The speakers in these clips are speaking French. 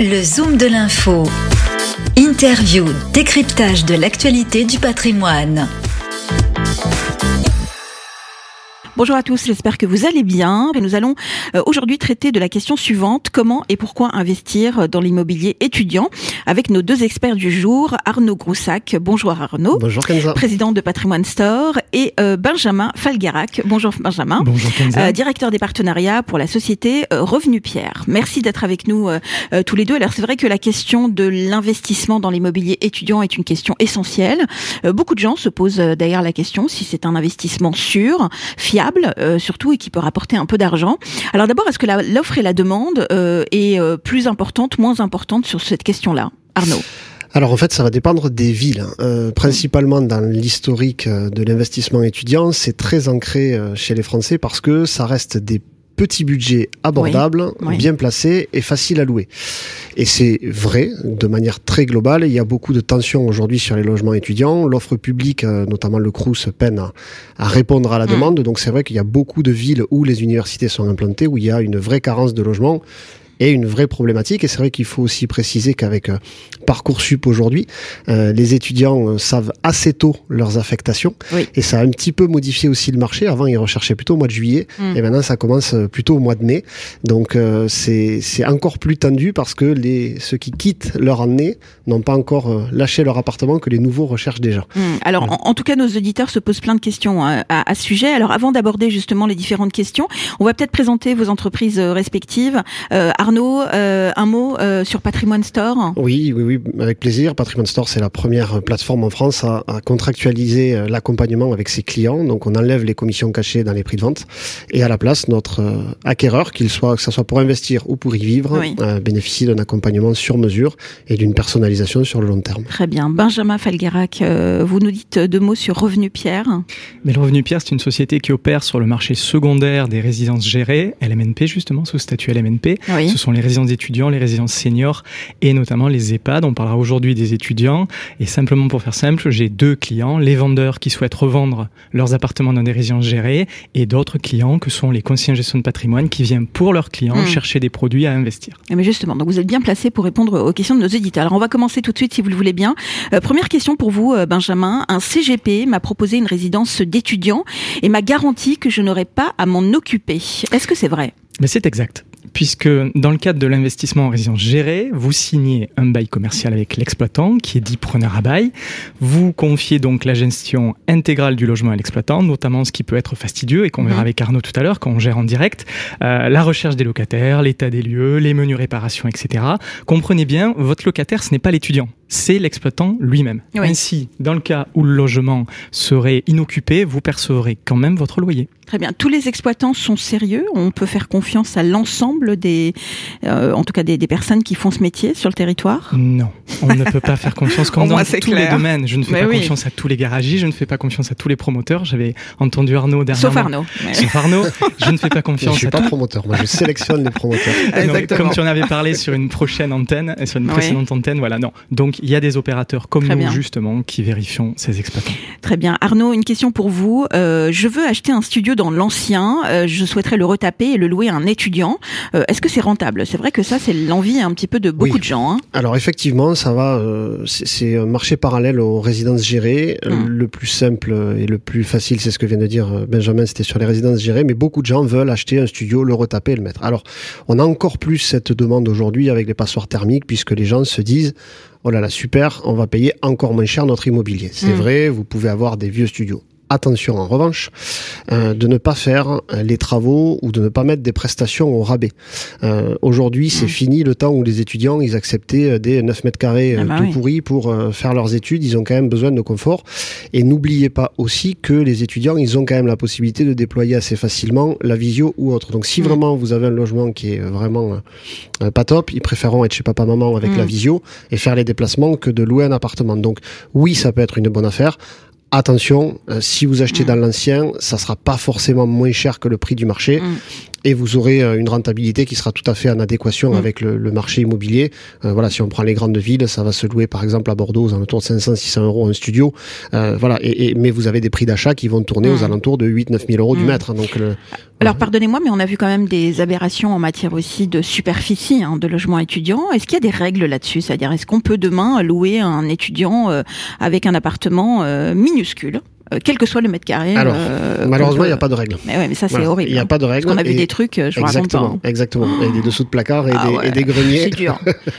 Le Zoom de l'info. Interview, décryptage de l'actualité du patrimoine. Bonjour à tous, j'espère que vous allez bien. Et nous allons euh, aujourd'hui traiter de la question suivante, comment et pourquoi investir dans l'immobilier étudiant avec nos deux experts du jour, Arnaud Groussac. Bonjour Arnaud. Bonjour Kenza. Président de Patrimoine Store et euh, Benjamin Falguerac. Bonjour Benjamin. Bonjour Kenza. Euh, directeur des partenariats pour la société Revenu Pierre. Merci d'être avec nous tous les deux. Alors c'est vrai que la question de l'investissement dans l'immobilier étudiant est une question essentielle. beaucoup de gens se posent d'ailleurs la question si c'est un investissement sûr, fiable euh, surtout et qui peut rapporter un peu d'argent. Alors d'abord, est-ce que l'offre et la demande euh, est euh, plus importante, moins importante sur cette question-là? Arnaud alors en fait, ça va dépendre des villes. Hein. principalement dans l'historique de l'investissement étudiant, c'est très ancré chez les Français parce que ça reste des petit budget abordable, bien placé et facile à louer. Et c'est vrai, de manière très globale, il y a beaucoup de tensions aujourd'hui sur les logements étudiants. L'offre publique, euh, notamment le CRUS, peine à, répondre à la mm. demande. Donc c'est vrai qu'il y a beaucoup de villes où les universités sont implantées, où il y a une vraie carence de logements est une vraie problématique. Et c'est vrai qu'il faut aussi préciser qu'avec euh, Parcoursup aujourd'hui, euh, les étudiants euh, savent assez tôt leurs affectations. Et ça a un petit peu modifié aussi le marché. Avant, ils recherchaient plutôt au mois de juillet. Mm. Et maintenant, ça commence plutôt au mois de mai. Donc, c'est encore plus tendu parce que les, ceux qui quittent leur année n'ont pas encore lâché leur appartement que les nouveaux recherchent déjà. Mm. Alors, en, tout cas, nos auditeurs se posent plein de questions hein, à, à, ce sujet. Alors, avant d'aborder justement les différentes questions, on va peut-être présenter vos entreprises respectives. Arnaud, euh, un mot euh, sur Patrimoine Store Oui, oui, oui, avec plaisir. Patrimoine Store, c'est la première plateforme en France à, contractualiser euh, l'accompagnement avec ses clients. Donc, on enlève les commissions cachées dans les prix de vente et à la place, notre acquéreur, qu'il soit, que ce soit pour investir ou pour y vivre, bénéficie d'un accompagnement sur mesure et d'une personnalisation sur le long terme. Très bien. Benjamin Falguerac, vous nous dites deux mots sur Revenu Pierre. Mais le Revenu Pierre, c'est une société qui opère sur le marché secondaire des résidences gérées, LMNP justement, sous statut LMNP. Oui ce sont les résidences étudiants, les résidences seniors et notamment les EHPAD. On parlera aujourd'hui des étudiants. Et simplement pour faire simple, j'ai deux clients, les vendeurs qui souhaitent revendre leurs appartements dans des résidences gérées et d'autres clients que sont les conseillers en gestion de patrimoine qui viennent pour leurs clients hmm. chercher des produits à investir. Mais justement, donc vous êtes bien placé pour répondre aux questions de nos éditeurs. Alors on va commencer tout de suite si vous le voulez bien. Euh, première question pour vous, euh, Benjamin. Un CGP m'a proposé une résidence d'étudiants et m'a garanti que je n'aurais pas à m'en occuper. Est-ce que c'est vrai? Mais c'est exact puisque dans le cadre de l'investissement en résidence gérée, vous signez un bail commercial avec l'exploitant qui est dit preneur à bail. Vous confiez donc la gestion intégrale du logement à l'exploitant, notamment ce qui peut être fastidieux et qu'on verra mhm. avec Arnaud tout à l'heure quand on gère en direct, euh, la recherche des locataires, l'état des lieux, les menus réparations, etc. Comprenez bien, votre locataire, ce n'est pas l'étudiant c'est l'exploitant lui-même. Ainsi, dans le cas où le logement serait inoccupé, vous percevrez quand même votre loyer. Très bien. Tous les exploitants sont sérieux. On peut faire confiance à l'ensemble des, euh, en tout cas des, personnes qui font ce métier sur le territoire? Non, on ne peut pas faire confiance comme dans tous les domaines. Je ne fais pas confiance à tous les garagistes, je ne fais pas confiance à tous les promoteurs. J'avais entendu Arnaud dernièrement. Sauf Arnaud. Sauf Arnaud. Je ne fais pas confiance. Je suis pas promoteur. Moi, je sélectionne les promoteurs. comme tu en avais parlé sur une prochaine antenne, sur une précédente antenne, voilà. Non. Donc il y a des opérateurs comme nous, justement, qui vérifions ces exploitants. Très bien. Arnaud, une question pour vous. Euh, je veux acheter un studio dans l'ancien. Euh, je souhaiterais le retaper et le louer à un étudiant. Euh, est-ce que c'est rentable? C'est vrai que ça, c'est l'envie un petit peu de beaucoup de gens. Hein. Alors, effectivement, ça va. c'est un marché parallèle aux résidences gérées. Hum. Le plus simple et le plus facile, c'est ce que vient de dire Benjamin, c'était sur les résidences gérées. Mais beaucoup de gens veulent acheter un studio, le retaper et le mettre. Alors, on a encore plus cette demande aujourd'hui avec les passoires thermiques, puisque les gens se disent oh là là, super, on va payer encore moins cher notre immobilier. C'est mm. vrai, vous pouvez avoir des vieux studios Attention en revanche euh, de ne pas faire euh, les travaux ou de ne pas mettre des prestations au rabais. Euh, aujourd'hui, c'est mmh. fini le temps où les étudiants ils acceptaient des 9 mètres carrés ah bah tout pourris pour faire leurs études. Ils ont quand même besoin de confort. Et n'oubliez pas aussi que les étudiants ils ont quand même la possibilité de déployer assez facilement la visio ou autre. Donc si mmh. vraiment vous avez un logement qui est vraiment pas top, ils préféreront être chez papa maman avec la mmh. visio et faire les déplacements que de louer un appartement. Donc oui, ça peut être une bonne affaire attention, euh, si vous achetez dans l'ancien, ça sera pas forcément moins cher que le prix du marché. Mm. Et vous aurez une rentabilité qui sera tout à fait en adéquation mmh. avec le, le, marché immobilier. voilà, si on prend les grandes villes, ça va se louer par exemple à Bordeaux aux alentours de 500-600 euros un studio. voilà, et, mais vous avez des prix d'achat qui vont tourner aux alentours de 8-9 000 euros du mètre. Donc alors pardonnez-moi, mais on a vu quand même des aberrations en matière aussi de superficie hein, de logement étudiant. Est-ce qu'il y a des règles là-dessus? C'est-à-dire, est-ce qu'on peut demain louer un étudiant euh, avec un appartement euh, minuscule? euh, quel que soit le mètre carré. Alors, euh, malheureusement, il n'y a pas de règle. Mais, ouais, mais ça, c'est horrible. Il n'y a pas de règle. Parce qu'on a vu des trucs, je exactement, pas. Exactement, hein. des dessous de placard et, ah des, et des, greniers. C'est dur.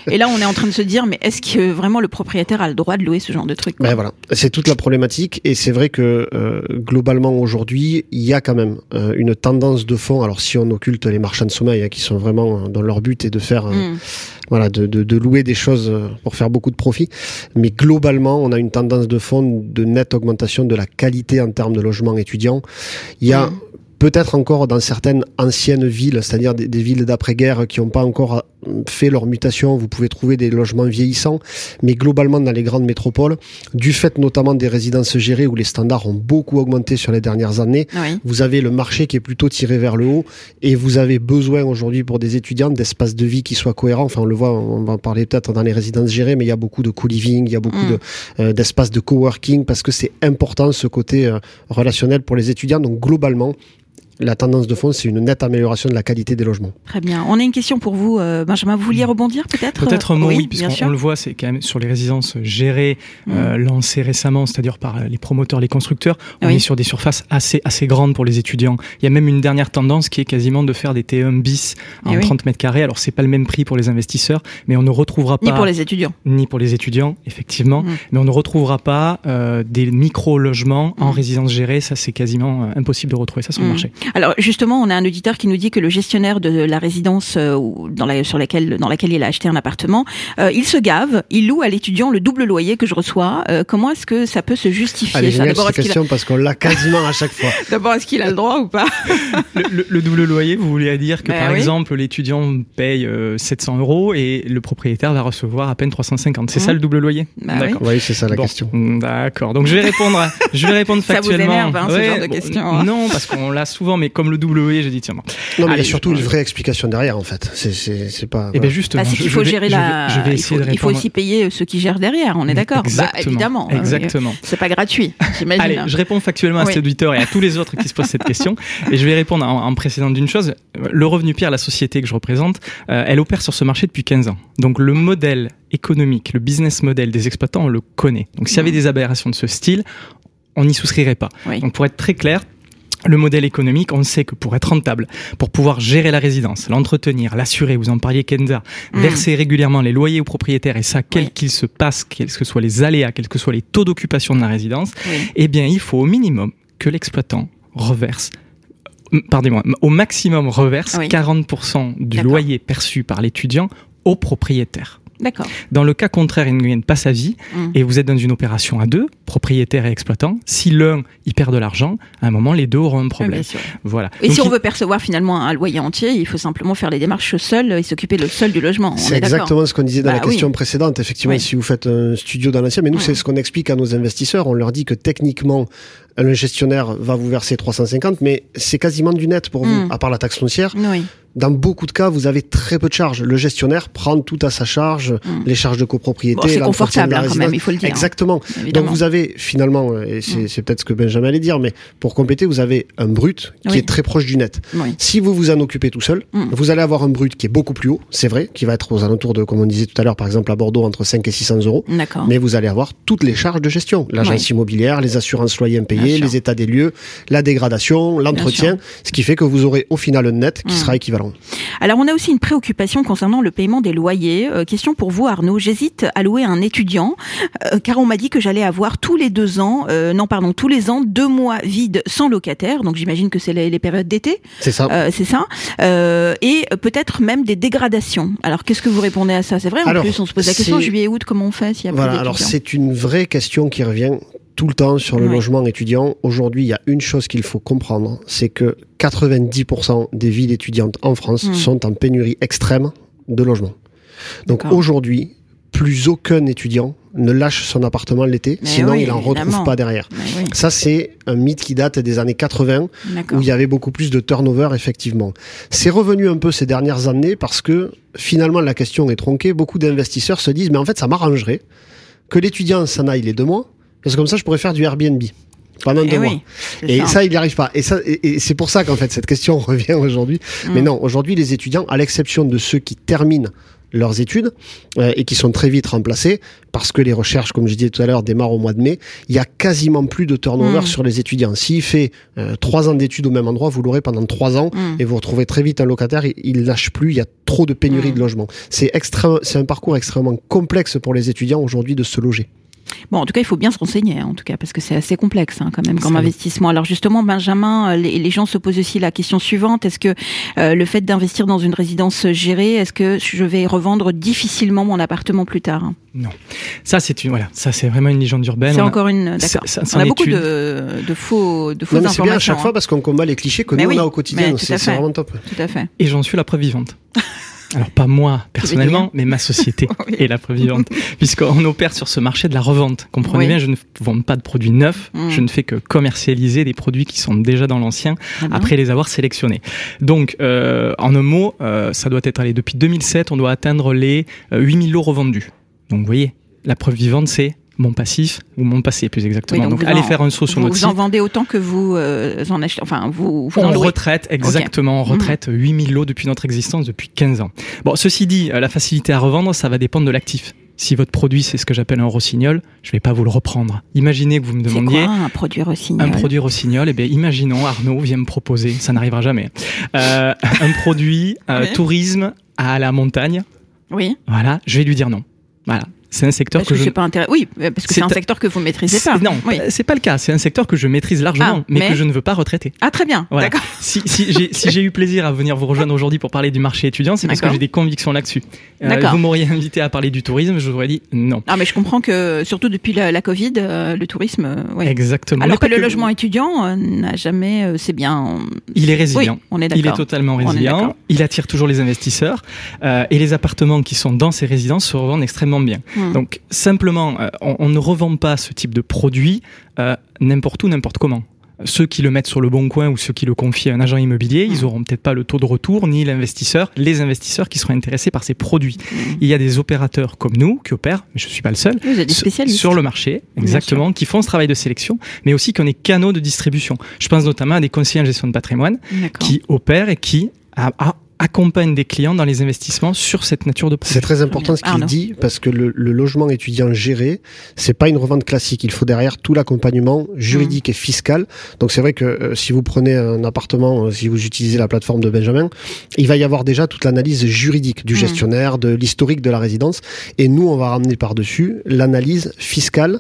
et là, on est en train de se dire, mais est-ce que vraiment le propriétaire a le droit de louer ce genre de trucs Ben voilà, c'est toute la problématique. Et c'est vrai que euh, globalement, aujourd'hui, il y a quand même euh, une tendance de fond. Alors, si on occulte les marchands de sommeil, hein, qui sont vraiment dans leur but et de faire... Mm voilà, de, de, de, louer des choses euh, pour faire beaucoup de profit. Mais globalement, on a une tendance de fond de nette augmentation de la qualité en termes de logement étudiant. Il y a mmh peut-être encore dans certaines anciennes villes, c'est-à-dire des, villes d'après-guerre qui n'ont pas encore fait leur mutation, vous pouvez trouver des logements vieillissants, mais globalement dans les grandes métropoles, du fait notamment des résidences gérées où les standards ont beaucoup augmenté sur les dernières années, vous avez le marché qui est plutôt tiré vers le haut et vous avez besoin aujourd'hui pour des étudiants d'espaces de vie qui soient cohérents. Enfin, on le voit, on va en parler peut-être dans les résidences gérées, mais il y a beaucoup de co-living, il y a beaucoup mm. de, euh, d'espaces de coworking parce que c'est important ce côté euh, relationnel pour les étudiants. Donc globalement, la tendance de fond, c'est une nette amélioration de la qualité des logements. Très bien. On a une question pour vous, euh, Benjamin. Vous vouliez rebondir peut-être Peut-être un mot, oui, puisqu'on le voit, c'est quand même sur les résidences gérées, euh, mm. lancées récemment, c'est-à-dire par les promoteurs, les constructeurs. On est sur des surfaces assez, assez grandes pour les étudiants. Il y a même une dernière tendance qui est quasiment de faire des T1 bis en 30 mètres carrés. Alors, c'est pas le même prix pour les investisseurs, mais on ne retrouvera pas. Ni pour les étudiants. Ni pour les étudiants, effectivement. Mm. Mais on ne retrouvera pas euh, des micro-logements en mm. résidence gérée. Ça, c'est quasiment impossible de retrouver ça sur le marché. Alors, justement, on a un auditeur qui nous dit que le gestionnaire de la résidence euh, dans la, sur laquelle, dans laquelle il a acheté un appartement, euh, il se gave, il loue à l'étudiant le double loyer que je reçois. Euh, comment est-ce que ça peut se justifier Allez, cette question parce qu'on l'a quasiment à chaque fois. D'abord, est-ce qu'il a le droit ou pas le, double loyer, vous voulez dire que ben par exemple, l'étudiant paye 700 euros et le propriétaire va recevoir à peine 350. C'est ça mmh. le double loyer? Bah D'accord. Oui, c'est ça la question. D'accord. Donc je vais répondre, je vais répondre factuellement. Ça vous énerve, hein, ce genre de question. Hein. Non, parce qu'on l'a souvent, mais comme le double loyer, j'ai dit tiens. Non, mais il y a surtout une vraie explication derrière en fait. C'est pas. Et eh bien justement, il faut gérer la. il, faut, il faut, aussi payer ceux qui gèrent derrière. On est d'accord. Bah, évidemment. Exactement. C'est pas gratuit. Allez, je réponds factuellement à cet auditeur et à tous les autres qui se posent cette question. Et je vais répondre en, en précédant d'une chose. Le revenu Pierre, la société que je représente, euh, elle opère sur ce marché depuis 15 ans. Donc le modèle économique, le business model des exploitants, on le connaît. Donc s'il y avait mmh. des aberrations de ce style, on n'y souscrirait pas. Donc pour être très clair, le modèle économique, on sait que pour être rentable, pour pouvoir gérer la résidence, l'entretenir, l'assurer, vous en parliez Kenza, mmh. verser régulièrement les loyers aux propriétaires et ça, quel qu'il se passe, quels que soient les aléas, quels que soient les taux d'occupation de la résidence, eh bien, il faut au minimum que l'exploitant reverse euh, pardonnez-moi, au maximum reverse 40% du loyer perçu par l'étudiant au propriétaire. D'accord. Dans le cas contraire, il ne gagne pas sa vie mmh. et vous êtes dans une opération à deux, propriétaire et exploitant. Si l'un il perd de l'argent, à un moment les deux auront un problème. voilà. Et si on veut percevoir finalement un loyer entier, il faut simplement faire les démarches seul et s'occuper le seul du logement. C'est exactement ce qu'on disait dans la bah question précédente. Effectivement, si vous faites un studio dans l'ancien, mais nous c'est ce qu'on explique à nos investisseurs. On leur dit que techniquement le gestionnaire va vous verser 350, mais c'est quasiment du net pour vous, mmh. à part la taxe foncière. Oui dans beaucoup de cas, vous avez très peu de charges. Le gestionnaire prend tout à sa charge, hmm. les charges de copropriété. Bon, c'est confortable hein, quand même, il faut le dire. Exactement. Donc vous avez finalement, et hmm. c'est peut-être ce que Benjamin allait dire, mais pour compléter, vous avez un brut qui est très proche du net. Si vous vous en occupez tout seul, vous allez avoir un brut qui est beaucoup plus haut, c'est vrai, qui va être aux alentours de, comme on disait tout à l'heure, par exemple à Bordeaux, entre 5 et 600 euros. Mais vous allez avoir toutes les charges de gestion. L'agence immobilière, les assurances loyers impayés, les états des lieux, la dégradation, l'entretien, ce qui fait que vous aurez au final un net qui sera équivalent. Alors on a aussi une préoccupation concernant le paiement des loyers. Euh, question pour vous Arnaud, j'hésite à louer un étudiant euh, car on m'a dit que j'allais avoir tous les deux ans, euh, non pardon, tous les ans deux mois vides sans locataire. Donc j'imagine que c'est les, périodes d'été. C'est ça. c'est ça. et peut-être même des dégradations. Alors qu'est-ce que vous répondez à ça? C'est vrai en plus on se pose la question juillet août comment on fait s'il y a Voilà. Alors c'est une vraie question qui revient tout le temps sur le logement étudiant. Aujourd'hui, il y a une chose qu'il faut comprendre, c'est que 90% des villes étudiantes en France hmm. sont en pénurie extrême de logements. Donc aujourd'hui, plus aucun étudiant ne lâche son appartement l'été, sinon il en retrouve pas derrière. Ça, c'est un mythe qui date des années 80, où il y avait beaucoup plus de turnover, effectivement. C'est revenu un peu ces dernières années parce que finalement la question est tronquée. Beaucoup d'investisseurs se disent, mais en fait, ça m'arrangerait que l'étudiant s'en aille les deux mois, parce que comme ça, je pourrais faire du Airbnb pendant deux eh mois. Et ça. il n'y arrive pas. Et, ça, et, c'est pour ça qu'en fait cette question revient aujourd'hui. Mais mm. non, aujourd'hui les étudiants, à l'exception de ceux qui terminent leurs études euh, et qui sont très vite remplacés parce que les recherches, comme je disais tout à l'heure, démarrent au mois de mai. Il y a quasiment plus de turnover mm. sur les étudiants. S'il fait euh, trois ans d'études au même endroit, vous l'aurez pendant trois ans mm. et vous retrouvez très vite un locataire. Il, ne lâche plus. Il y a trop de pénurie de logement. C'est c'est un parcours extrêmement complexe pour les étudiants aujourd'hui de se loger. Bon, en tout cas, il faut bien se renseigner, hein, en tout cas, parce que c'est assez complexe hein, quand même comme investissement. Alors justement, Benjamin, euh, les, gens se posent aussi la question suivante est-ce que euh, le fait d'investir dans une résidence gérée, est-ce que je vais revendre difficilement mon appartement plus tard Non, ça c'est une voilà, ça c'est vraiment une légende urbaine. C'est encore une. D'accord. On a beaucoup de, de, faux, de fausses non, mais C'est bien à chaque fois hein. parce qu'on combat les clichés que nous on a au quotidien. C'est vraiment top. Tout à fait. Et j'en suis la preuve vivante. Alors pas moi personnellement, mais ma société est la preuve vivante, puisqu'on opère sur ce marché de la revente. Comprenez bien, je ne vends pas de produits neufs, mm. je ne fais que commercialiser des produits qui sont déjà dans l'ancien après les avoir sélectionnés. Donc, euh, en un mot, euh, ça doit être allé depuis 2007, on doit atteindre les 8000 euh, lots revendus. Donc, vous voyez, la preuve vivante, c'est mon passif ou mon passé plus exactement. donc, allez faire un saut sur notre site. Vous en vendez autant que vous euh, en achetez. Enfin, vous, vous en retraite exactement, on retraite 8000 lots depuis notre existence depuis 15 ans. Bon, ceci dit, euh, la facilité à revendre, ça va dépendre de l'actif. Si votre produit c'est ce que j'appelle un rossignol, je vais pas vous le reprendre. Imaginez que vous me demandiez quoi, un produit rossignol? Un produit rossignol, et eh bien imaginons Arnaud vient me proposer, ça n'arrivera jamais, euh, un produit tourisme à la montagne. Oui. Voilà, je vais lui dire non. Voilà, c'est un secteur que, je. Pas Oui, parce que c'est un secteur que vous maîtrisez pas. Non, c'est pas le cas. C'est un secteur que je maîtrise largement, ah, mais, que je ne veux pas retraiter. Ah très bien. D'accord. Si, si j'ai eu plaisir à venir vous rejoindre aujourd'hui pour parler du marché étudiant, c'est parce que j'ai des convictions là-dessus. Euh, vous m'auriez invité à parler du tourisme, je vous aurais dit non. Ah mais je comprends que surtout depuis la, Covid, euh, le tourisme. Euh, Exactement. Alors que le logement étudiant n'a jamais, c'est bien. Il est résilient. on est Il est totalement résilient. il attire toujours les investisseurs et les appartements qui sont dans ces résidences se revendent extrêmement bien. Hmm. Donc simplement, euh, on, ne revend pas ce type de produit euh, n'importe où, n'importe comment. Ceux qui le mettent sur le bon coin ou ceux qui le confient à un agent immobilier, ils hmm. auront peut-être pas le taux de retour ni l'investisseur, les investisseurs qui seront intéressés par ces produits. Hmm. Il y a des opérateurs comme nous qui opèrent, mais je suis pas le seul, sur le marché, exactement, qui font ce travail de sélection, mais aussi qui ont des canaux de distribution. Je pense notamment à des conseillers en gestion de patrimoine qui opèrent et qui accompagne des clients dans les investissements sur cette nature de produit. C'est très important ce qu'il dit parce que le, logement étudiant géré, c'est pas une revente classique. Il faut derrière tout l'accompagnement juridique et fiscal. Donc c'est vrai que euh, si vous prenez un appartement, euh, si vous utilisez la plateforme de Benjamin, il va y avoir déjà toute l'analyse juridique du gestionnaire, de l'historique de la résidence, et nous on va ramener par dessus l'analyse fiscale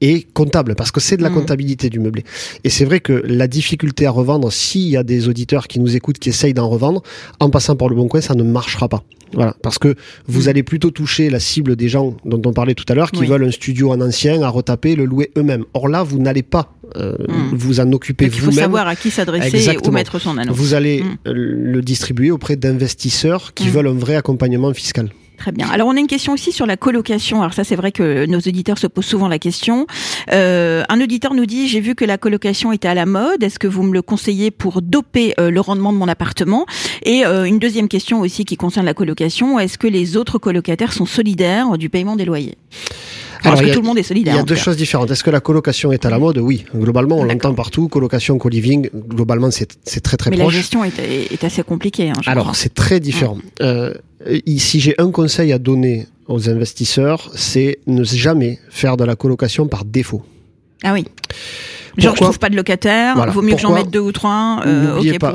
et comptable, parce que c'est de la mmh. comptabilité du meublé. Et c'est vrai que la difficulté à revendre, s'il y a des auditeurs qui nous écoutent, qui essayent d'en revendre, en passant par le bon coin, ça ne marchera pas. Voilà, parce que vous mmh. allez plutôt toucher la cible des gens dont on parlait tout à l'heure, qui veulent un studio en ancien à retaper, le louer eux-mêmes. Or là, vous n'allez pas euh, mmh. vous en occuper vous-même. Il faut savoir à qui s'adresser et où mettre son annonce. Vous allez le distribuer auprès d'investisseurs qui veulent un vrai accompagnement fiscal. Très bien. Alors on a une question aussi sur la colocation. Alors ça c'est vrai que nos auditeurs se posent souvent la question. Euh, un auditeur nous dit j'ai vu que la colocation était à la mode. Est-ce que vous me le conseillez pour doper euh, le rendement de mon appartement? Et euh, une deuxième question aussi qui concerne la colocation. Est-ce que les autres colocataires sont solidaires du paiement des loyers? Alors, que tout le monde est solidaire. Il y a deux choses différentes. Est-ce que la colocation est à la mode? Oui. Globalement, on l'entend partout. Colocation, co-living, globalement, c'est très très Mais proche. Mais la gestion est, est, assez compliquée. Hein, Alors, c'est très différent. Euh, si j'ai un conseil à donner aux investisseurs, c'est ne jamais faire de la colocation par défaut. Ah oui. Genre, je trouve pas de locataire, vaut mieux que j'en mette deux ou trois. Euh, N'oubliez pas,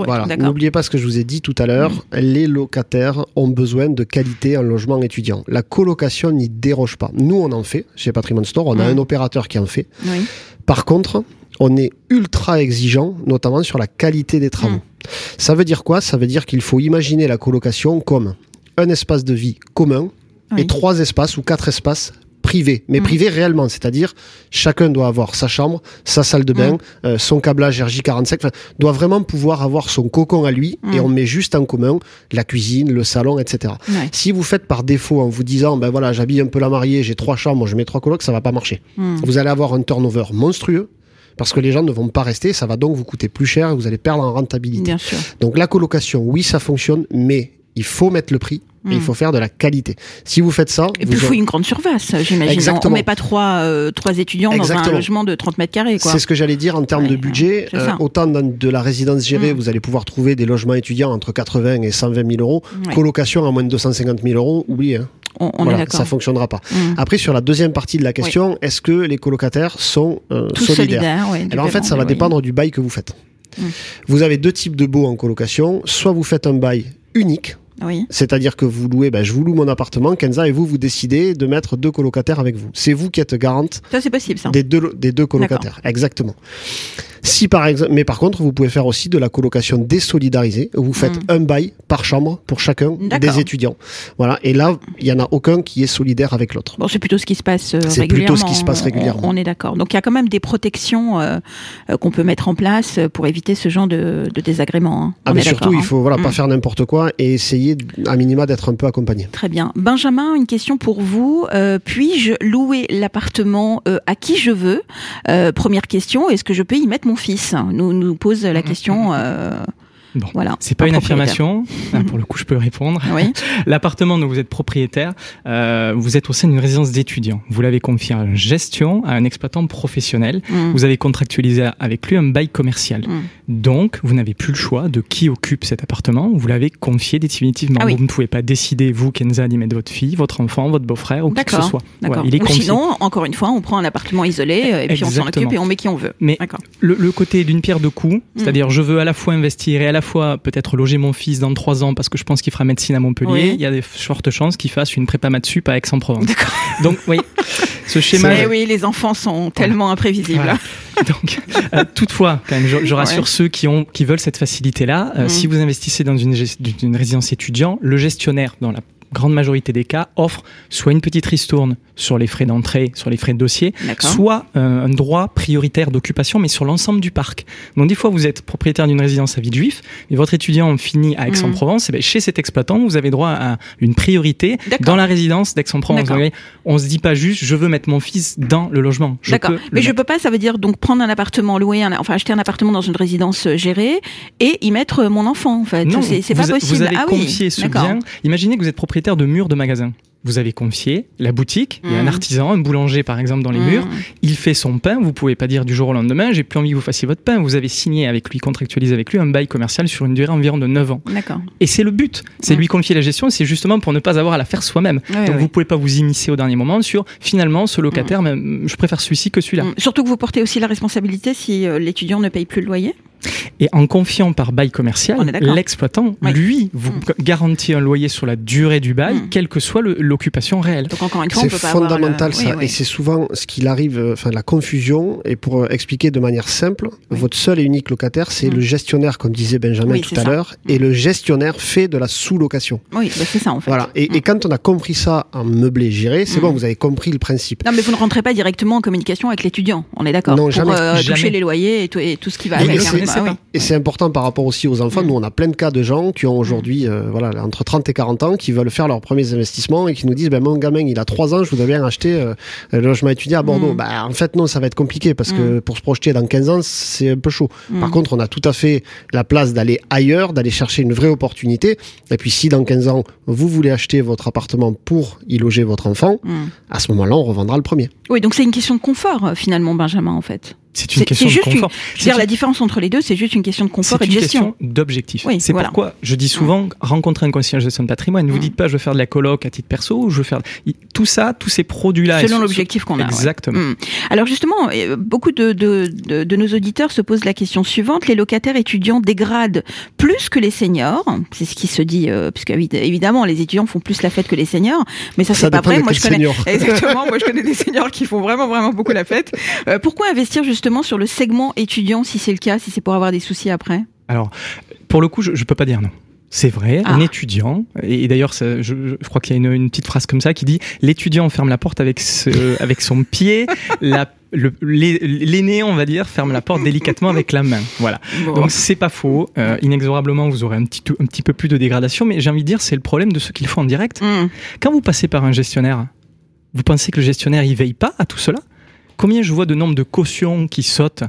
pas ce que je vous ai dit tout à l'heure. Mm. Les locataires ont besoin de qualité en logement étudiant. La colocation n'y déroge pas. Nous, on en fait chez Patrimoine Store. On a mm. un opérateur qui en fait. Oui. Par contre, on est ultra exigeant, notamment sur la qualité des travaux. Mm. Ça veut dire quoi? Ça veut dire qu'il faut imaginer la colocation comme un espace de vie commun et trois espaces ou quatre espaces privé, mais Mm. privé réellement, c'est-à-dire chacun doit avoir sa chambre, sa salle de bain, Mm. euh, son câblage RJ45, enfin, doit vraiment pouvoir avoir son cocon à lui Mm. et on met juste en commun la cuisine, le salon, etc. Ouais. Si vous faites par défaut en vous disant, ben voilà, j'habille un peu la mariée, j'ai trois chambres, je mets trois colocs, ça va pas marcher. Vous allez avoir un turnover monstrueux parce que les gens ne vont pas rester, ça va donc vous coûter plus cher et vous allez perdre en rentabilité. Bien sûr. Donc la colocation, oui, ça fonctionne, mais il faut mettre le prix et il faut faire de la qualité. Si vous faites ça, Et vous puis il faut aurez- une grande surface, j'imagine. On- Exactement. On met pas trois, euh, trois étudiants dans un logement de 30 mètres carrés, c'est ce que j'allais dire en termes Ouais, de budget. Euh, autant dans de la résidence gérée, Mm. vous allez pouvoir trouver des logements étudiants entre 80 et 120 000 euros. Ouais. Colocation à moins de 250 000 euros, oubliez. hein. On, on Voilà, est d'accord. ça fonctionnera pas. Mm. Après, sur la deuxième partie de la question, est-ce que les colocataires sont euh, solidaires? solidaires, ouais, du Alors en fait, ça va dépendre du bail que vous faites. Vous avez deux types de baux en colocation. Soit vous faites un bail unique, Oui. c'est-à-dire que vous louez, ben, je vous loue mon appartement, Kenza, et vous, vous décidez de mettre deux colocataires avec vous. C'est vous qui êtes garante Ça, c'est possible, ça. des deux, des deux colocataires. Exactement. Si par exemple, mais par contre, vous pouvez faire aussi de la colocation désolidarisée. Vous faites Mm. un bail par chambre pour chacun des étudiants. Voilà. Et là, il y en a aucun qui est solidaire avec l'autre. Bon, c'est plutôt ce qui se passe euh, C'est régulièrement. plutôt ce qui se passe on- régulièrement. On, on est d'accord. Donc il y a quand même des protections euh, euh, qu'on peut mettre en place pour éviter ce genre de, de désagréments. hein. Ah, mais surtout, d'accord, il hein. faut voilà, pas Mm. faire n'importe quoi et essayer à minima d'être un peu accompagné. Très bien. Benjamin, une question pour vous. Euh, Puis-je louer l'appartement euh, à qui je veux? Première question, est-ce que je peux y mettre mon fils Nous nous pose la question. euh, Bon. voilà. C'est pas un une affirmation. Ah, pour le coup, je peux répondre. Oui. L'appartement dont vous êtes propriétaire, euh, vous êtes au sein d'une résidence d'étudiants. Vous l'avez confié en gestion à un exploitant professionnel. Mm. Vous avez contractualisé avec lui un bail commercial. Mm. Donc, vous n'avez plus le choix de qui occupe cet appartement. Vous l'avez confié définitivement. Ah oui. Vous ne pouvez pas décider, vous, Kenza, d'y mettre votre fille, votre enfant, votre beau-frère ou qui que ce soit. D'accord. Voilà, il est Ou sinon, encore une fois, on prend un appartement isolé euh, et puis on s'en occupe et on met qui on veut. Mais le, le côté d'une pierre deux Mm. coups, c'est-à-dire je veux à la fois investir et à la fois peut-être loger mon fils dans trois ans parce que je pense qu'il fera médecine à Montpellier, Oui. il y a des fortes chances qu'il fasse une prépa maths sup à Aix-en-Provence. Donc oui, ce schéma... Oui, les enfants sont tellement imprévisibles. Voilà. Donc, euh, toutefois, quand même, je, je rassure Ouais. ceux qui ont, qui veulent cette facilité-là. euh, Mm. Si vous investissez dans une, d'une résidence étudiant, le gestionnaire, dans la grande majorité des cas, offre soit une petite ristourne sur les frais d'entrée, sur les frais de dossier, soit euh, un droit prioritaire d'occupation, mais sur l'ensemble du parc. Donc des fois, vous êtes propriétaire d'une résidence à Villejuif, et votre étudiant finit à Aix-en-Provence, et ben, chez cet exploitant, vous avez droit à une priorité dans la résidence d'Aix-en-Provence. On se dit pas juste, je veux mettre mon fils dans le logement. D'accord. Mais je mettre. peux pas, ça veut dire donc prendre un appartement, louer un, enfin acheter un appartement dans une résidence euh, gérée et y mettre euh, mon enfant en fait. Non, c'est pas a- possible. Vous avez ah oui, confié ce d'accord. bien. Imaginez que vous êtes propriétaire de murs de magasins. Vous avez confié la boutique, il y a un Mm. artisan, un boulanger par exemple dans les Mmh. murs, il fait son pain, vous pouvez pas dire du jour au lendemain, j'ai plus envie que vous fassiez votre pain, vous avez signé avec lui, contractualisé avec lui un bail commercial sur une durée environ de 9 ans. D'accord. Et c'est le but, c'est lui confier la gestion, c'est justement pour ne pas avoir à la faire soi-même. Ouais, Donc ouais. vous pouvez pas vous immiscer au dernier moment sur finalement ce locataire, même, je préfère celui-ci que celui-là. Surtout que vous portez aussi la responsabilité si euh, l'étudiant ne paye plus le loyer. Et en confiant par bail commercial, l'exploitant, Oui. lui, vous Mm. garantit un loyer sur la durée du bail, Mm. quelle que soit l'occupation réelle. Donc encore une fois, on C'est le- fondamental ça, Oui, oui. et c'est souvent ce qu'il arrive, euh, enfin la confusion. Et pour euh, expliquer de manière simple, Oui. votre seul et unique locataire, c'est Mm. le gestionnaire, comme disait Benjamin Oui, tout à l'heure, et le gestionnaire fait de la sous-location. Oui, bah, c'est ça en fait. Voilà. Et, et quand on a compris ça en meublé géré, c'est bon, vous avez compris le principe. Non, mais vous ne rentrez pas directement en communication avec l'étudiant. On est d'accord. Non, pour jamais. euh, toucher Jamais. les loyers et tout, et tout ce qui va Et- avec. Et c'est- Bah oui. Et c'est important par rapport aussi aux enfants. Mm. Nous, on a plein de cas de gens qui ont aujourd'hui, euh, voilà, entre 30 et 40 ans, qui veulent faire leurs premiers investissements et qui nous disent, ben, mon gamin, il a 3 ans, je voudrais bien acheter euh, un logement étudiant à Bordeaux. Mm. Bah, en fait, non, ça va être compliqué parce que pour se projeter dans 15 ans, c'est un peu chaud. Mm. Par contre, on a tout à fait la place d'aller ailleurs, d'aller chercher une vraie opportunité. Et puis, si dans 15 ans, vous voulez acheter votre appartement pour y loger votre enfant, Mm. à ce moment-là, on revendra le premier. Oui, donc c'est une question de confort euh, finalement, Benjamin, en fait. C'est une question de juste une- confort. Je veux dire, la différence entre les deux, c'est juste une question de confort et de une gestion. question d'objectif. Oui, c'est voilà. pourquoi je dis souvent rencontrer un concierge de de patrimoine. Ne vous Mm. dites pas je veux faire de la coloc à titre perso, je veux faire tout ça, tous ces produits-là. Selon l'objectif qu'on a. Exactement. Mm. Alors justement, euh, beaucoup de, de, de, de nos auditeurs se posent la question suivante les locataires étudiants dégradent plus que les seniors C'est ce qui se dit, euh, puisque évid- évidemment les étudiants font plus la fête que les seniors, mais ça, Ça c'est pas vrai. Moi je connais exactement. Moi je connais des seniors qui font vraiment vraiment beaucoup la fête. Euh, pourquoi investir justement sur le segment étudiant si c'est le cas, si c'est pour avoir des soucis après Alors, pour le coup, je, je peux pas dire non. C'est vrai, Ah. un étudiant, et, d'ailleurs, je, je crois qu'il y a une, une petite phrase comme ça qui dit l'étudiant ferme la porte avec, ce- avec son pied, la- l'aîné, on va dire, ferme la porte délicatement avec la main. Voilà. Bon. Donc c'est pas faux. Euh, inexorablement, vous aurez un petit, un petit peu plus de dégradation, mais j'ai envie de dire, c'est le problème de ceux qui le font en direct. Hmm. Quand vous passez par un gestionnaire, vous pensez que le gestionnaire, il veille pas à tout cela? Combien je vois de nombre de cautions qui sautent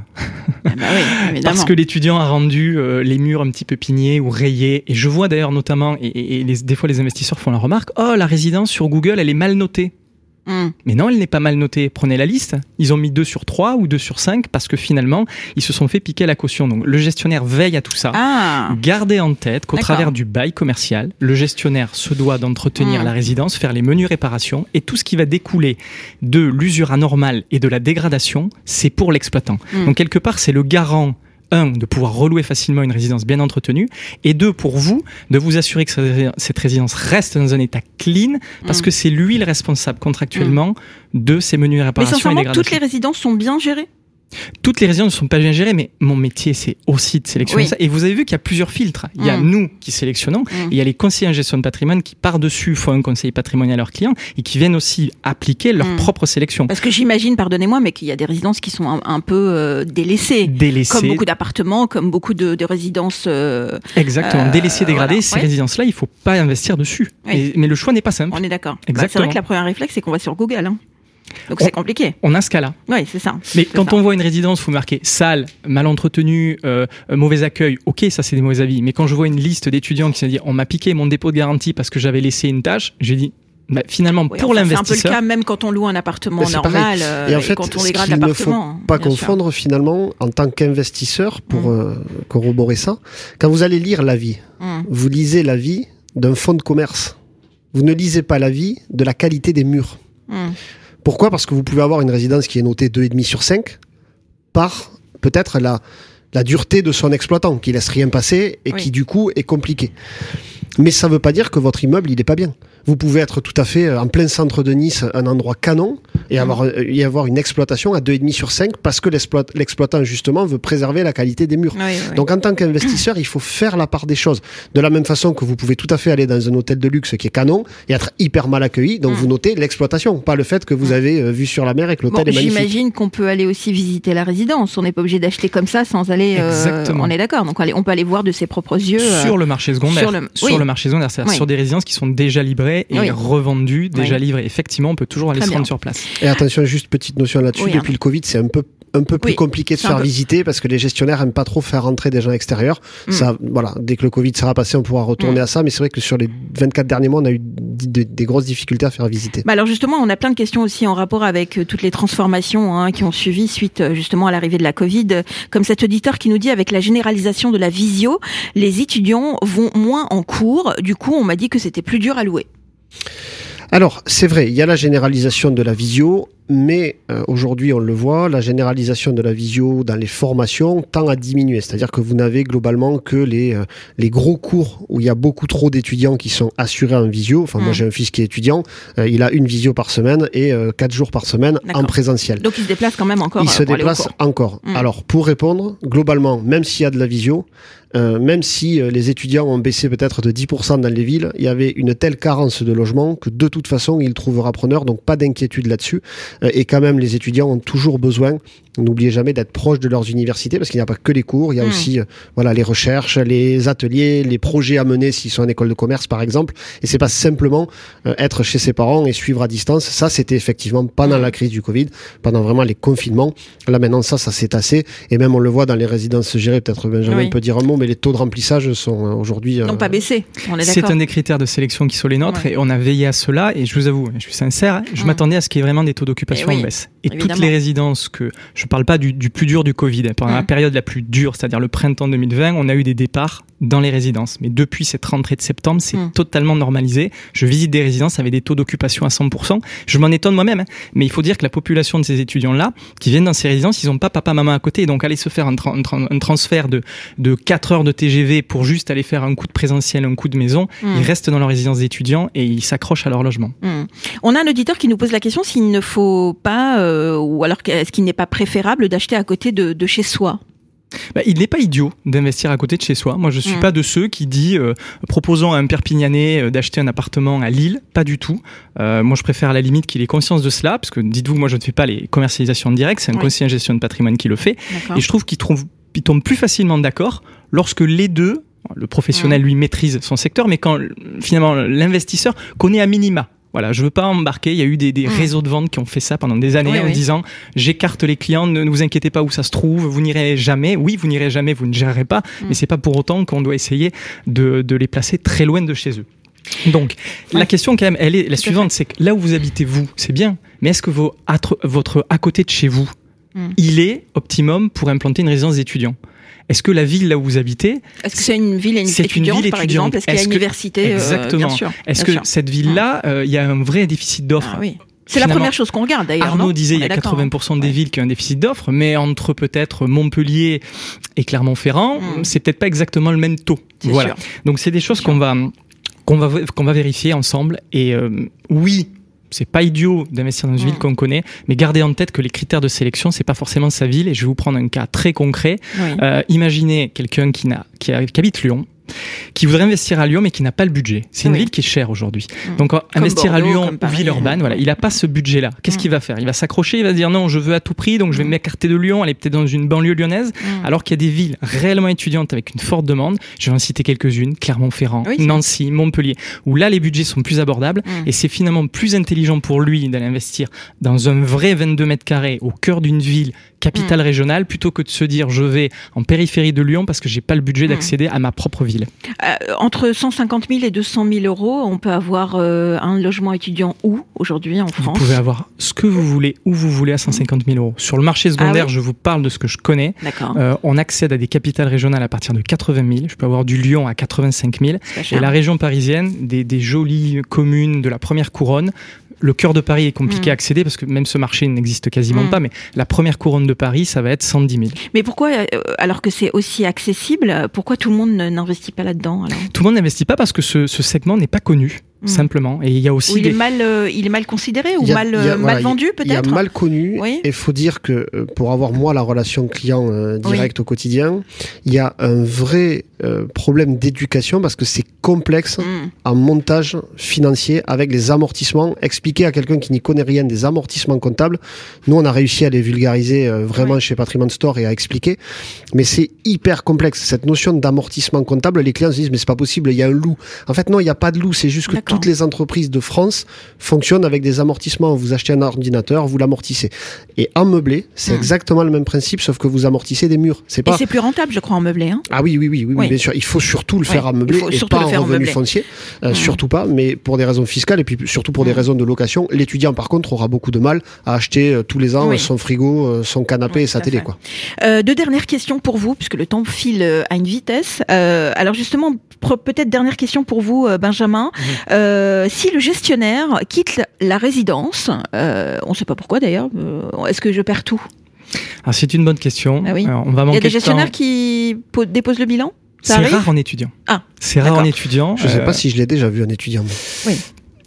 Ah bah oui, parce que l'étudiant a rendu euh, les murs un petit peu pignés ou rayés. Et je vois d'ailleurs notamment, et, et- et les- des fois les investisseurs font la remarque, oh la résidence sur Google, elle est mal notée. Hmm. Mais non, elle n'est pas mal notée. Prenez la liste. Ils ont mis 2 sur 3 ou 2 sur 5 parce que finalement, ils se sont fait piquer la caution. Donc le gestionnaire veille à tout ça. Ah, Gardez en tête qu'au travers du bail commercial, le gestionnaire se doit d'entretenir Mm. la résidence, faire les menus réparations et tout ce qui va découler de l'usure anormale et de la dégradation, c'est pour l'exploitant. Mm. Donc quelque part, c'est le garant un, de pouvoir relouer facilement une résidence bien entretenue, et deux, pour vous, de vous assurer que cette- résidence reste dans un état clean, parce Mm. que c'est lui le responsable contractuellement de ces menus mais réparations et sincèrement, dégradations. toutes les résidences sont bien gérées? Toutes les résidences ne sont pas bien gérées, mais mon métier, c'est aussi de sélectionner Oui. ça. Et vous avez vu qu'il y a plusieurs filtres. Il y a Mm. nous qui sélectionnons, Mm. et il y a les conseillers en gestion de patrimoine qui, par-dessus, font un conseiller patrimonial à leurs clients et qui viennent aussi appliquer leur Mm. propre sélection. Parce que j'imagine, pardonnez-moi, mais qu'il y a des résidences qui sont un, un peu euh, délaissées. Délaissés, Comme beaucoup d'appartements, comme beaucoup de, de résidences. euh, exactement, Euh, délaissés, dégradés, voilà. ces Ouais. résidences-là, il faut pas investir dessus. Oui. Et- mais le choix n'est pas simple. on est d'accord. Bah, c'est Exactement. vrai que la première réflexe, c'est qu'on va sur Google. hein. Donc On- c'est compliqué. On a ce cas-là. Oui, c'est ça. Mais quand ça. on voit une résidence, vous marquez sale, mal entretenue, euh, mauvais accueil, ok, ça c'est des mauvais avis. Mais quand je vois une liste d'étudiants qui se disent on m'a piqué mon dépôt de garantie parce que j'avais laissé une tâche, j'ai dit bah, finalement Oui, pour enfin, C'est un peu le l'investisseur, cas même quand on loue un appartement normal euh, Et en fait, quand on dégrade qu'il ne faut l'appartement. pas sûr. confondre finalement, en tant qu'investisseur, pour Mm. euh, corroborer ça, quand vous allez lire l'avis, Mm. vous lisez l'avis d'un fonds de commerce. Vous ne lisez pas l'avis de la qualité des murs. Mm. Pourquoi? Parce que vous pouvez avoir une résidence qui est notée 2,5 sur 5 par peut-être la, la dureté de son exploitant, qui laisse rien passer et Oui. qui du coup est compliqué. Mais ça ne veut pas dire que votre immeuble, il n'est pas bien. Vous pouvez être tout à fait euh, en plein centre de Nice, un endroit canon, et avoir, euh, y avoir une exploitation à 2,5 sur 5 parce que l'exploit- l'exploitant, justement, veut préserver la qualité des murs. Oui, oui, oui. Donc en tant qu'investisseur, il faut faire la part des choses. De la même façon que vous pouvez tout à fait aller dans un hôtel de luxe qui est canon et être hyper mal accueilli, donc Mm. vous notez l'exploitation, pas le fait que vous Mm. avez euh, vu sur la mer et que Bon, l'hôtel est magnifique. J'imagine qu'on peut aller aussi visiter la résidence. On n'est pas obligé d'acheter comme ça sans aller. Euh, Exactement. on est d'accord. Donc allez- on peut aller voir de ses propres yeux. euh, sur le marché secondaire, sur sur le- marché secondaire, c'est-à-dire Oui. sur des résidences qui sont déjà livrées et Oui. revendues, déjà Oui. livrées. Effectivement, on peut toujours aller Très se bien. rendre sur place. Et attention, juste petite notion là-dessus, Oui, hein. depuis le Covid, c'est un peu un peu plus Oui, compliqué de faire peu- visiter parce que les gestionnaires aiment pas trop faire rentrer des gens extérieurs. Mm. Ça, voilà, dès que le Covid sera passé, on pourra retourner Mm. à ça. Mais c'est vrai que sur les 24 derniers mois, on a eu des grosses difficultés à faire visiter. Bah alors justement, on a plein de questions aussi en rapport avec euh, toutes les transformations hein, qui ont suivi suite euh, justement à l'arrivée de la Covid. Comme cet auditeur qui nous dit avec la généralisation de la visio, les étudiants vont moins en cours. Du coup, on m'a dit que c'était plus dur à louer. Alors, c'est vrai, il y a la généralisation de la visio, mais euh, aujourd'hui, on le voit, la généralisation de la visio dans les formations tend à diminuer. C'est-à-dire que vous n'avez globalement que les, euh, les gros cours où il y a beaucoup trop d'étudiants qui sont assurés en visio. Enfin, moi, Mm. j'ai un fils qui est étudiant, euh, il a une visio par semaine et euh, quatre jours par semaine en présentiel. Donc ils se déplacent quand même encore. Il euh, se au déplace encore. Mm. Alors, pour répondre, globalement, même s'il y a de la visio, euh, même si euh, les étudiants ont baissé peut-être de 10% dans les villes, il y avait une telle carence de logement que de toute façon, ils trouvera preneur, donc pas d'inquiétude là-dessus. Euh, et quand même, les étudiants ont toujours besoin, n'oubliez jamais d'être proche de leurs universités, parce qu'il n'y a pas que les cours, il y a Mm. aussi euh, voilà, les recherches, les ateliers, les projets à mener s'ils sont en école de commerce, par exemple. Et c'est pas simplement euh, être chez ses parents et suivre à distance. Ça, c'était effectivement pendant Mm. la crise du Covid, pendant vraiment les confinements. Là, maintenant, ça, ça s'est tassé. Et même, on le voit dans les résidences gérées. Peut-être Benjamin Oui. peut dire un mot, mais les taux de remplissage sont euh, aujourd'hui. euh, Non, pas baissé. On est C'est un des critères de sélection qui sont les nôtres Ouais. et on a veillé à cela. Et je vous avoue, je suis sincère, je Mm. m'attendais à ce qu'il y ait vraiment des taux d'occupation Eh oui. Et toutes les résidences que je parle pas du, du plus dur du Covid, hein, pendant la période la plus dure, c'est-à-dire le printemps 2020, on a eu des départs dans les résidences. Mais depuis cette rentrée de septembre, c'est Mm. totalement normalisé. Je visite des résidences avec des taux d'occupation à 100%. Je m'en étonne moi-même, hein. mais il faut dire que la population de ces étudiants-là, qui viennent dans ces résidences, ils ont pas papa, maman à côté. Et donc aller se faire un, tra- un tra- un transfert de, de 4 heures de TGV pour juste aller faire un coup de présentiel, un coup de maison, ils restent dans leur résidence d'étudiants et ils s'accrochent à leur logement. On a un auditeur qui nous pose la question s'il ne faut pas, euh, ou alors est-ce qu'il n'est pas préférable d'acheter à côté de, de chez soi? Bah, il n'est pas idiot d'investir à côté de chez soi. Moi, je suis Mm. pas de ceux qui dit euh, proposons à un Perpignanais euh, d'acheter un appartement à Lille. Pas du tout. Euh, moi, je préfère à la limite qu'il ait conscience de cela, parce que dites-vous, moi, je ne fais pas les commercialisations directes. C'est un Oui. conseiller en gestion de patrimoine qui le fait. Et je trouve qu'il tombe plus facilement d'accord lorsque les deux, le professionnel Mm. lui maîtrise son secteur, mais quand finalement l'investisseur connaît à minima. Voilà, je veux pas embarquer. Il y a eu des, des réseaux de vente qui ont fait ça pendant des années Oui, en oui. disant j'écarte les clients, ne, ne vous inquiétez pas où ça se trouve, vous n'irez jamais. Oui, vous n'irez jamais, vous ne gérerez pas, Mm. mais c'est pas pour autant qu'on doit essayer de, de les placer très loin de chez eux. Donc, la question quand même, elle est la suivante, c'est que là où vous habitez vous, c'est bien, mais est-ce que vos votre à côté de chez vous, Mm. il est optimum pour implanter une résidence d'étudiants? Est-ce que la ville là où vous habitez, Est-ce que c'est une ville C'est une étudiante, ville par étudiante. exemple? Est-ce qu'il y a une université? Euh, Exactement. Est-ce que sûr. cette ville-là, euh, il y a un vrai déficit d'offres? Ah oui. C'est la première chose qu'on regarde d'ailleurs. Arnaud disait il y a est d'accord, hein. 80% des Ouais. villes qui ont un déficit d'offres, mais entre peut-être Montpellier et Clermont-Ferrand, Mm. c'est peut-être pas exactement le même taux. Voilà. sûr. Donc c'est des choses qu'on va qu'on va qu'on va vérifier ensemble. Et euh, oui, c'est pas idiot d'investir dans une ville qu'on connaît, mais gardez en tête que les critères de sélection c'est pas forcément sa ville. Et je vais vous prendre un cas très concret. Oui. Euh, imaginez quelqu'un qui n'a qui, qui habite Lyon. Qui voudrait investir à Lyon mais qui n'a pas le budget. C'est une Oui. ville qui est chère aujourd'hui. Mm. Donc investir à Lyon ou. Villeurbanne, voilà, il n'a pas ce budget-là. Qu'est-ce qu'il va faire? Il va s'accrocher, il va dire non, je veux à tout prix, donc je vais Mm. m'écarter de Lyon, aller peut-être dans une banlieue lyonnaise, alors qu'il y a des villes réellement étudiantes avec une forte demande. Je vais en citer quelques-unes Clermont-Ferrand, Oui, Nancy, Montpellier, où là les budgets sont plus abordables et c'est finalement plus intelligent pour lui d'aller investir dans un vrai 22 mètres carrés au cœur d'une ville capitale régionale plutôt que de se dire je vais en périphérie de Lyon parce que j'ai pas le budget d'accéder à ma propre ville. Euh, entre 150 000 et 200 000 euros, on peut avoir euh, un logement étudiant où aujourd'hui en Vous France? pouvez avoir ce que vous voulez où vous voulez à 150 000 euros. Sur le marché secondaire, Ah oui je vous parle de ce que je connais. Euh, on accède à des capitales régionales à partir de 80 000. Je peux avoir du Lyon à 85 000. C'est pas Et la région parisienne, des, des jolies communes de la première couronne. Le cœur de Paris est compliqué Mm. à accéder parce que même ce marché n'existe quasiment Mm. pas, mais la première couronne de Paris, ça va être 110 000. Mais pourquoi, euh, alors que c'est aussi accessible, pourquoi tout le monde n'investit pas là-dedans Tout le monde n'investit pas parce que ce, ce segment n'est pas connu, Mm. simplement. Et il y a aussi Ou il des... est mal, euh, il est mal considéré ou Il a- mal, il a- euh, voilà, mal vendu Il y a peut-être mal connu. Oui. Et il faut dire que euh, pour avoir moi la relation client euh, direct au quotidien, il y a un vrai euh, problème d'éducation parce que c'est complexe Mm. en montage financier avec les amortissements. Expliquer à quelqu'un qui n'y connaît rien des amortissements comptables. Nous, on a réussi à les vulgariser euh, vraiment Oui. chez Patrimoine Store et à expliquer. Mais c'est hyper complexe. Cette notion d'amortissement comptable, les clients se disent, mais c'est pas possible, il y a un loup. En fait, non, il n'y a pas de loup. C'est juste que. Toutes les entreprises de France fonctionnent avec des amortissements. Vous achetez un ordinateur, vous l'amortissez. Et en meublé, c'est Hmm. exactement le même principe, sauf que vous amortissez des murs. C'est pas. c'est plus rentable, je crois, en meublé. Hein Ah oui, oui, oui, oui, bien sûr. Il faut surtout le faire en meublé et pas en revenu meublé. foncier. Euh, Mhm. Surtout pas, mais pour des raisons fiscales et puis surtout pour des Mhm. raisons de location. L'étudiant, par contre, aura beaucoup de mal à acheter euh, tous les ans Oui. euh, son frigo, euh, son canapé Oui, et sa télé, fait. quoi. Deux dernières questions pour vous, puisque le temps file à une vitesse. Alors justement, peut-être dernière question pour vous, Benjamin. Mhm. Euh, si le gestionnaire quitte la résidence, euh, on ne sait pas pourquoi d'ailleurs, euh, est-ce que je perds tout? Ah, c'est une bonne question. Ah oui. Alors, on va Il y a des de gestionnaires qui po- déposent le bilan? Ça C'est rare en étudiant. Ah, c'est rare en étudiant. Je sais Euh, pas si je l'ai déjà vu un étudiant. moi.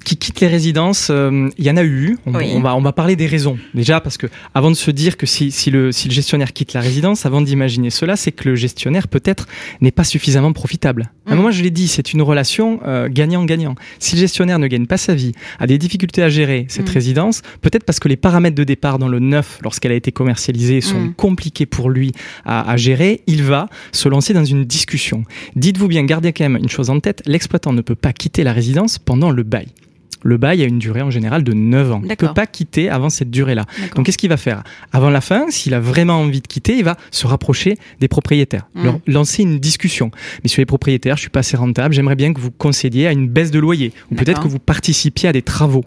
Qui quittent les résidences, euh, il y en a eu. On, Oui. on va on va parler des raisons. Déjà parce que avant de se dire que si, si le si le gestionnaire quitte la résidence, avant d'imaginer cela, c'est que le gestionnaire peut-être n'est pas suffisamment profitable. À un Mm. moment, je l'ai dit, c'est une relation euh, gagnant-gagnant. Si le gestionnaire ne gagne pas sa vie, a des difficultés à gérer cette Mm. résidence, peut-être parce que les paramètres de départ dans le neuf, lorsqu'elle a été commercialisée, sont Mm. compliqués pour lui à, à gérer, il va se lancer dans une discussion. Dites-vous bien, gardez quand même une chose en tête, l'exploitant ne peut pas quitter la résidence pendant le bail. Le bail a une durée en général de 9 ans. Il ne peut pas quitter avant cette durée-là. Donc qu'est-ce qu'il va faire? Avant la fin, s'il a vraiment envie de quitter, il va se rapprocher des propriétaires, Mm. leur lancer une discussion. Sur les propriétaires, je suis pas assez rentable, j'aimerais bien que vous concédiez à une baisse de loyer ou peut-être que vous participiez à des travaux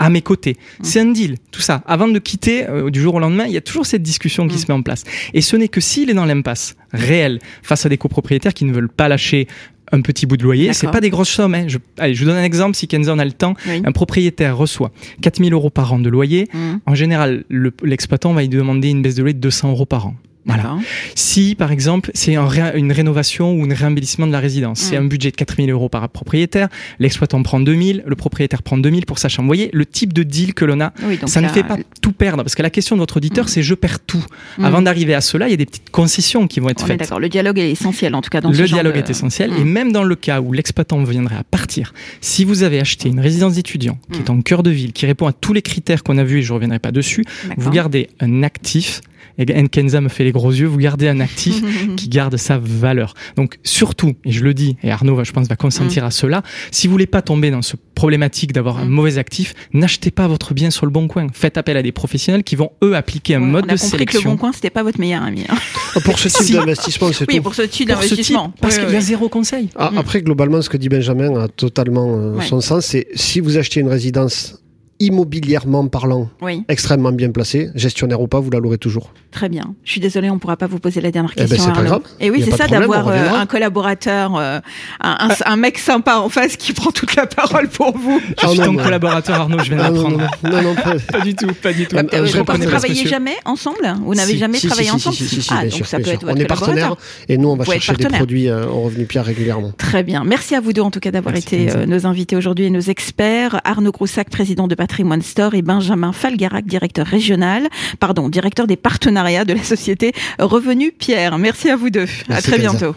à mes côtés. Mm. C'est un deal, tout ça. Avant de quitter euh, du jour au lendemain, il y a toujours cette discussion qui Mm. se met en place. Et ce n'est que s'il est dans l'impasse réelle face à des copropriétaires qui ne veulent pas lâcher un petit bout de loyer, c'est pas des grosses sommes. hein. Je, allez, je vous donne un exemple si Kenza en a le temps. Oui. Un propriétaire reçoit 4000 euros par an de loyer. Mm. En général, le- l'exploitant va lui demander une baisse de loyer de 200 euros par an. Voilà. Si, par exemple, c'est un une rénovation ou un réembellissement de la résidence, c'est mm. un budget de 4000 euros par propriétaire, l'exploitant prend 2000, le propriétaire prend 2000 pour sa chambre. Vous voyez, le type de deal que l'on a, ça ne fait pas tout perdre. Parce que la question de votre auditeur, mm. c'est je perds tout. Mm. Avant d'arriver à cela, il y a des petites concessions qui vont être faites. D'accord, le dialogue est essentiel, en tout cas dans le ce Le dialogue est essentiel. Et même dans le cas où l'exploitant viendrait à partir, si vous avez acheté une résidence d'étudiant qui est en cœur de ville, qui répond à tous les critères qu'on a vus, et je ne reviendrai pas dessus, vous gardez un actif Nkenza me fait les gros yeux, vous gardez un actif qui garde sa valeur. Donc surtout, et je le dis, et Arnaud, je pense, va consentir mm. à cela, si vous voulez pas tomber dans ce problématique d'avoir un mm. mauvais actif, n'achetez pas votre bien sur le bon coin. Faites appel à des professionnels qui vont eux appliquer un mode de sélection. Que le bon coin, c'était pas votre meilleur ami. Hein. Pour ce type d'investissement, c'est oui, pour ce type d'investissement. Parce qu'il y a zéro conseil. Ah, mm. Après, globalement, ce que dit Benjamin a totalement euh, son sens. C'est si vous achetez une résidence immobilièrement parlant, extrêmement bien placé, gestionnaire ou pas, vous la louerez toujours. Très bien. Je suis désolée, on ne pourra pas vous poser la dernière question. Eh ben, c'est pas grave. Et oui, c'est ça d'avoir euh, un collaborateur, euh, un, un, mec sympa en face qui prend toute la parole pour vous. Je suis ton collaborateur Arnaud, je viens ah, d'apprendre. Non, non, pas, du tout, pas du tout. Euh, vous ne travaillez jamais ensemble Vous n'avez jamais travaillé ensemble Ah, donc ça peut être On est partenaire et nous on va chercher des produits au revenu Pierre régulièrement. Très bien. Merci à vous deux en tout cas d'avoir été nos invités aujourd'hui et nos experts. Arnaud Groussac, président de Patrimoine Store et Benjamin Falgarac, directeur régional, pardon, directeur des partenariats de la société Revenu Pierre. Merci à vous deux. à très bientôt.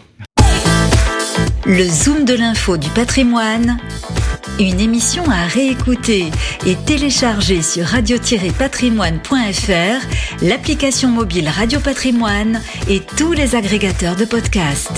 Le Zoom de l'info du patrimoine. Une émission à réécouter et télécharger sur radio-patrimoine.fr, l'application mobile Radio Patrimoine et tous les agrégateurs de podcasts.